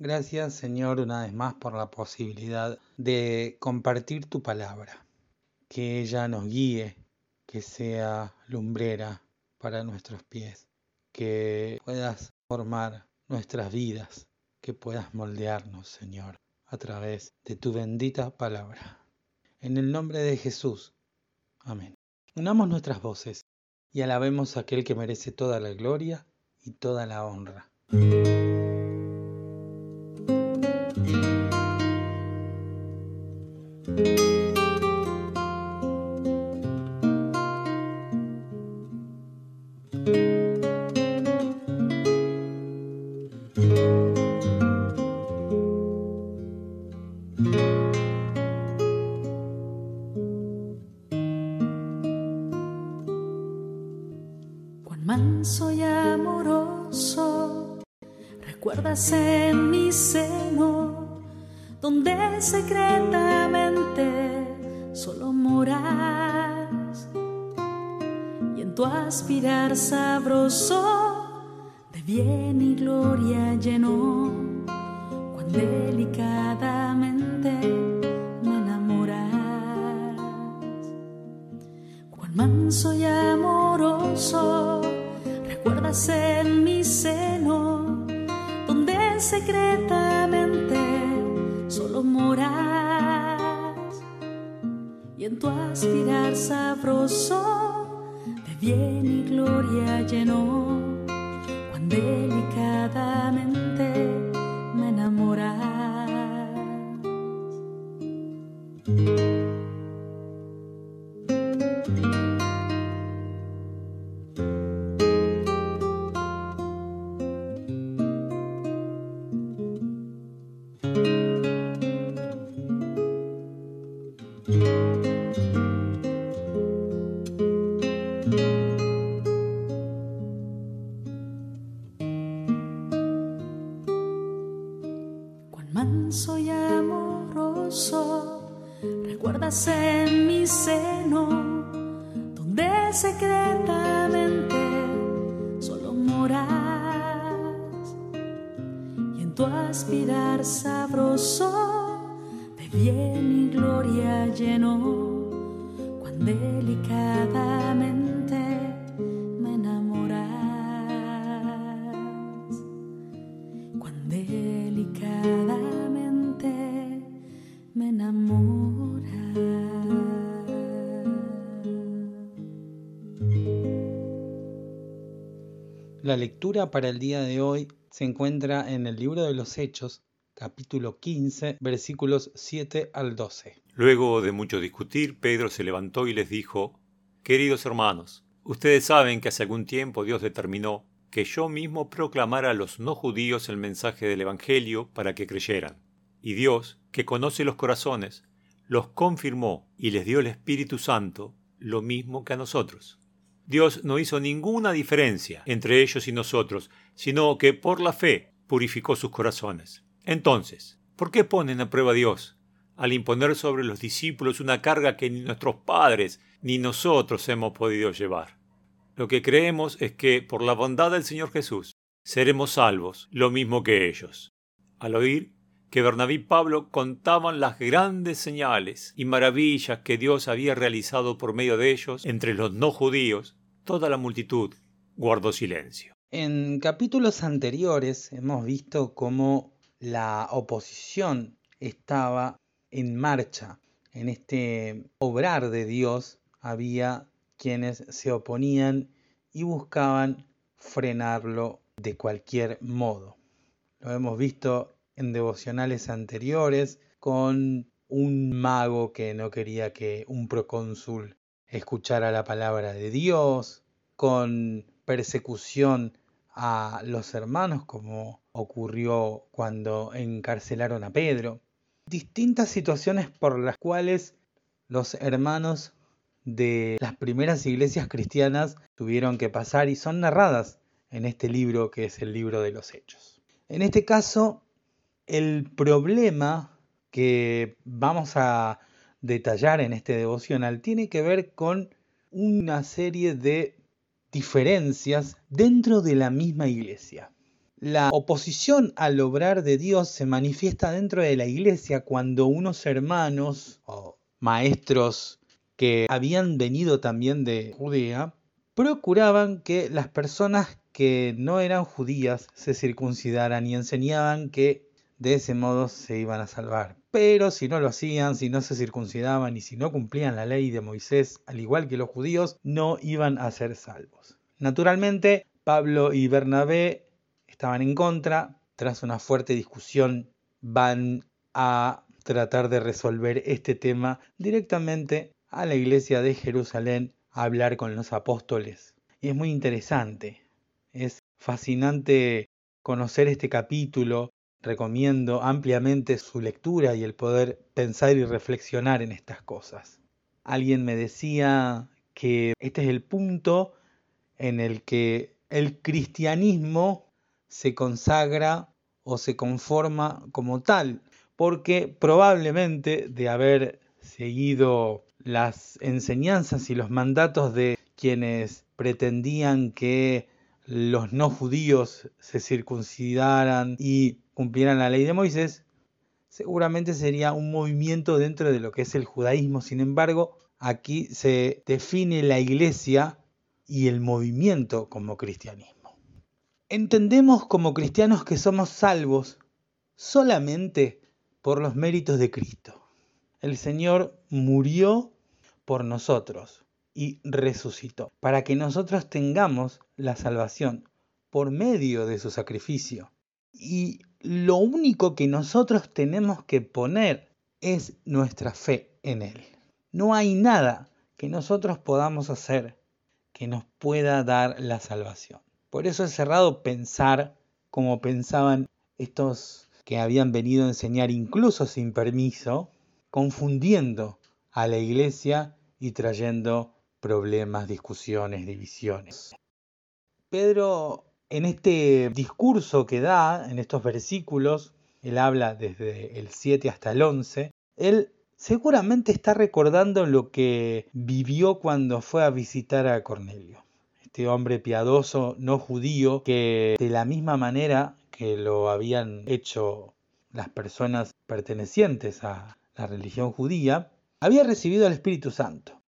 Gracias Señor una vez más por la posibilidad de compartir tu palabra, que ella nos guíe, que sea lumbrera para nuestros pies, que puedas formar nuestras vidas, que puedas moldearnos Señor a través de tu bendita palabra. En el nombre de Jesús. Amén. Unamos nuestras voces y alabemos a aquel que merece toda la gloria y toda la honra. En mi seno, donde secretamente solo moras. Y en tu aspirar sabroso de bien y gloria lleno, cuán delicadamente me enamoras, cuán manso y amoroso, recuerdas en mi seno, secretamente solo moras. Y en tu aspirar sabroso de bien y gloria lleno, cuán delicadamente manso y amoroso, recuerdas en mi seno, donde secretamente solo moras. Y en tu aspirar sabroso de bien y gloria lleno, cuán delicadamente La lectura para el día de hoy se encuentra en el libro de los Hechos, capítulo 15, versículos 7 al 12. Luego de mucho discutir, Pedro se levantó y les dijo, Queridos hermanos, ustedes saben que hace algún tiempo Dios determinó que yo mismo proclamara a los no judíos el mensaje del Evangelio para que creyeran. Y Dios, que conoce los corazones, los confirmó y les dio el Espíritu Santo, lo mismo que a nosotros. Dios no hizo ninguna diferencia entre ellos y nosotros, sino que por la fe purificó sus corazones. Entonces, ¿por qué ponen a prueba a Dios al imponer sobre los discípulos una carga que ni nuestros padres ni nosotros hemos podido llevar? Lo que creemos es que, por la bondad del Señor Jesús, seremos salvos, lo mismo que ellos. Al oír que Bernabé y Pablo contaban las grandes señales y maravillas que Dios había realizado por medio de ellos entre los no judíos, toda la multitud guardó silencio. En capítulos anteriores hemos visto cómo la oposición estaba en marcha. En este obrar de Dios había quienes se oponían y buscaban frenarlo de cualquier modo. Lo hemos visto en devocionales anteriores con un mago que no quería que un procónsul escuchara la palabra de Dios, con persecución a los hermanos como ocurrió cuando encarcelaron a Pedro. distintas situaciones por las cuales los hermanos de las primeras iglesias cristianas tuvieron que pasar y son narradas en este libro que es el libro de los hechos. En este caso, el problema que vamos a detallar en este devocional tiene que ver con una serie de diferencias dentro de la misma iglesia. La oposición al obrar de Dios se manifiesta dentro de la iglesia cuando unos hermanos o maestros que habían venido también de Judea procuraban que las personas que no eran judías se circuncidaran y enseñaban que de ese modo se iban a salvar. Pero si no lo hacían, si no se circuncidaban y si no cumplían la ley de Moisés, al igual que los judíos, no iban a ser salvos. Naturalmente, Pablo y Bernabé estaban en contra. Tras una fuerte discusión, van a tratar de resolver este tema directamente a la iglesia de Jerusalén a hablar con los apóstoles. Y es muy interesante, es fascinante conocer este capítulo, recomiendo ampliamente su lectura y el poder pensar y reflexionar en estas cosas. Alguien me decía que este es el punto en el que el cristianismo se consagra o se conforma como tal, porque probablemente de haber seguido las enseñanzas y los mandatos de quienes pretendían que los no judíos se circuncidaran y cumplieran la ley de Moisés, seguramente sería un movimiento dentro de lo que es el judaísmo. Sin embargo, aquí se define la iglesia y el movimiento como cristianismo. Entendemos como cristianos que somos salvos solamente por los méritos de Cristo. El Señor murió por nosotros y resucitó, para que nosotros tengamos la salvación por medio de su sacrificio. Y lo único que nosotros tenemos que poner es nuestra fe en Él. No hay nada que nosotros podamos hacer que nos pueda dar la salvación. Por eso es cerrado pensar como pensaban estos que habían venido a enseñar incluso sin permiso, confundiendo a la iglesia y trayendo problemas, discusiones, divisiones. Pedro, en este discurso que da, en estos versículos, él habla desde el 7 hasta el 11, él seguramente está recordando lo que vivió cuando fue a visitar a Cornelio. Este hombre piadoso, no judío, que de la misma manera que lo habían hecho las personas pertenecientes a la religión judía, había recibido el Espíritu Santo.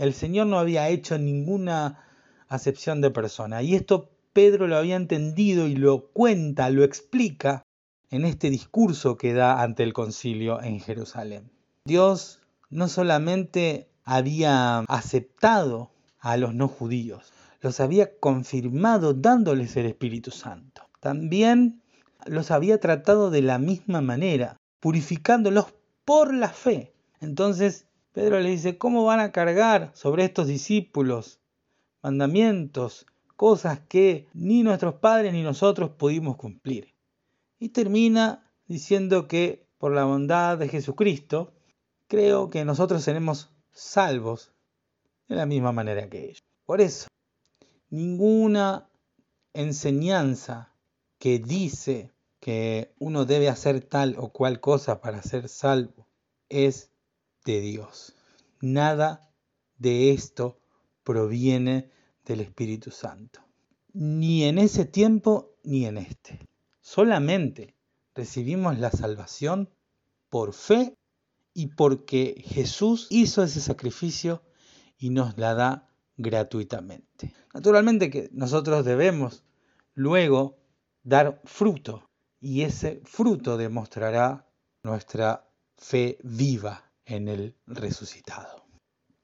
El Señor no había hecho ninguna acepción de persona. Y esto Pedro lo había entendido y lo cuenta, lo explica en este discurso que da ante el concilio en Jerusalén. Dios no solamente había aceptado a los no judíos, los había confirmado dándoles el Espíritu Santo. También los había tratado de la misma manera, purificándolos por la fe. Entonces Pedro le dice, ¿cómo van a cargar sobre estos discípulos mandamientos, cosas que ni nuestros padres ni nosotros pudimos cumplir? Y termina diciendo que por la bondad de Jesucristo, creo que nosotros seremos salvos de la misma manera que ellos. Por eso, ninguna enseñanza que dice que uno debe hacer tal o cual cosa para ser salvo es de Dios. Nada de esto proviene del Espíritu Santo. Ni en ese tiempo ni en este. Solamente recibimos la salvación por fe y porque Jesús hizo ese sacrificio y nos la da gratuitamente. Naturalmente que nosotros debemos luego dar fruto y ese fruto demostrará nuestra fe viva en el resucitado.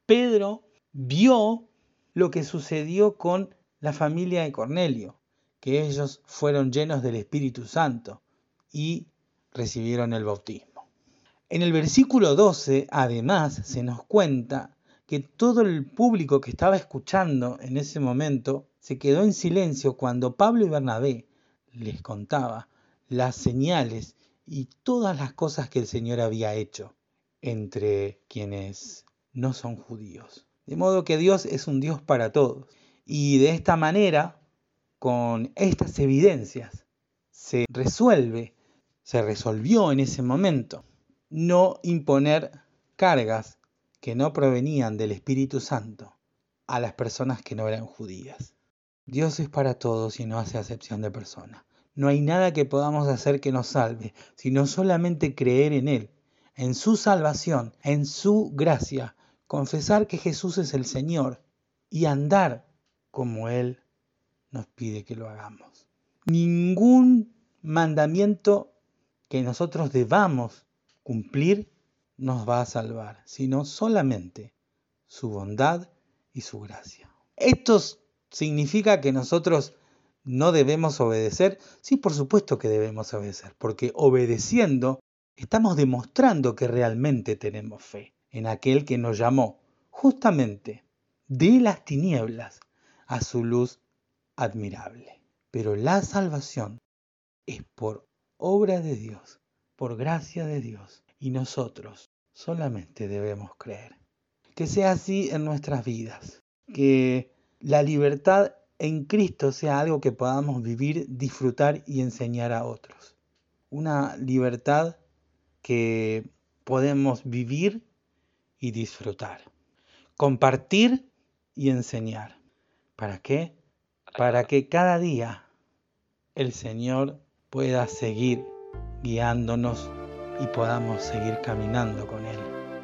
Pedro vio lo que sucedió con la familia de Cornelio, que ellos fueron llenos del Espíritu Santo y recibieron el bautismo. En el versículo 12, además, se nos cuenta que todo el público que estaba escuchando en ese momento se quedó en silencio cuando Pablo y Bernabé les contaba las señales y todas las cosas que el Señor había hecho entre quienes no son judíos. De modo que Dios es un Dios para todos. Y de esta manera, con estas evidencias, se resuelve, se resolvió en ese momento, no imponer cargas que no provenían del Espíritu Santo a las personas que no eran judías. Dios es para todos y no hace acepción de persona. No hay nada que podamos hacer que nos salve, sino solamente creer en Él, en su salvación, en su gracia, confesar que Jesús es el Señor y andar como Él nos pide que lo hagamos. Ningún mandamiento que nosotros debamos cumplir nos va a salvar, sino solamente su bondad y su gracia. Esto significa que nosotros no debemos obedecer. Sí, por supuesto que debemos obedecer, porque obedeciendo estamos demostrando que realmente tenemos fe en aquel que nos llamó justamente de las tinieblas a su luz admirable. Pero la salvación es por obra de Dios, por gracia de Dios, y nosotros solamente debemos creer. Que sea así en nuestras vidas, que la libertad en Cristo sea algo que podamos vivir, disfrutar y enseñar a otros. Una libertad que podemos vivir y disfrutar. Compartir y enseñar. ¿Para qué? Para que cada día el Señor pueda seguir guiándonos y podamos seguir caminando con Él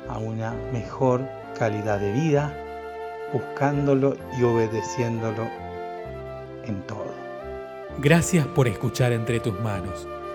a una mejor calidad de vida, buscándolo y obedeciéndolo en todo. Gracias por escuchar Entre tus manos,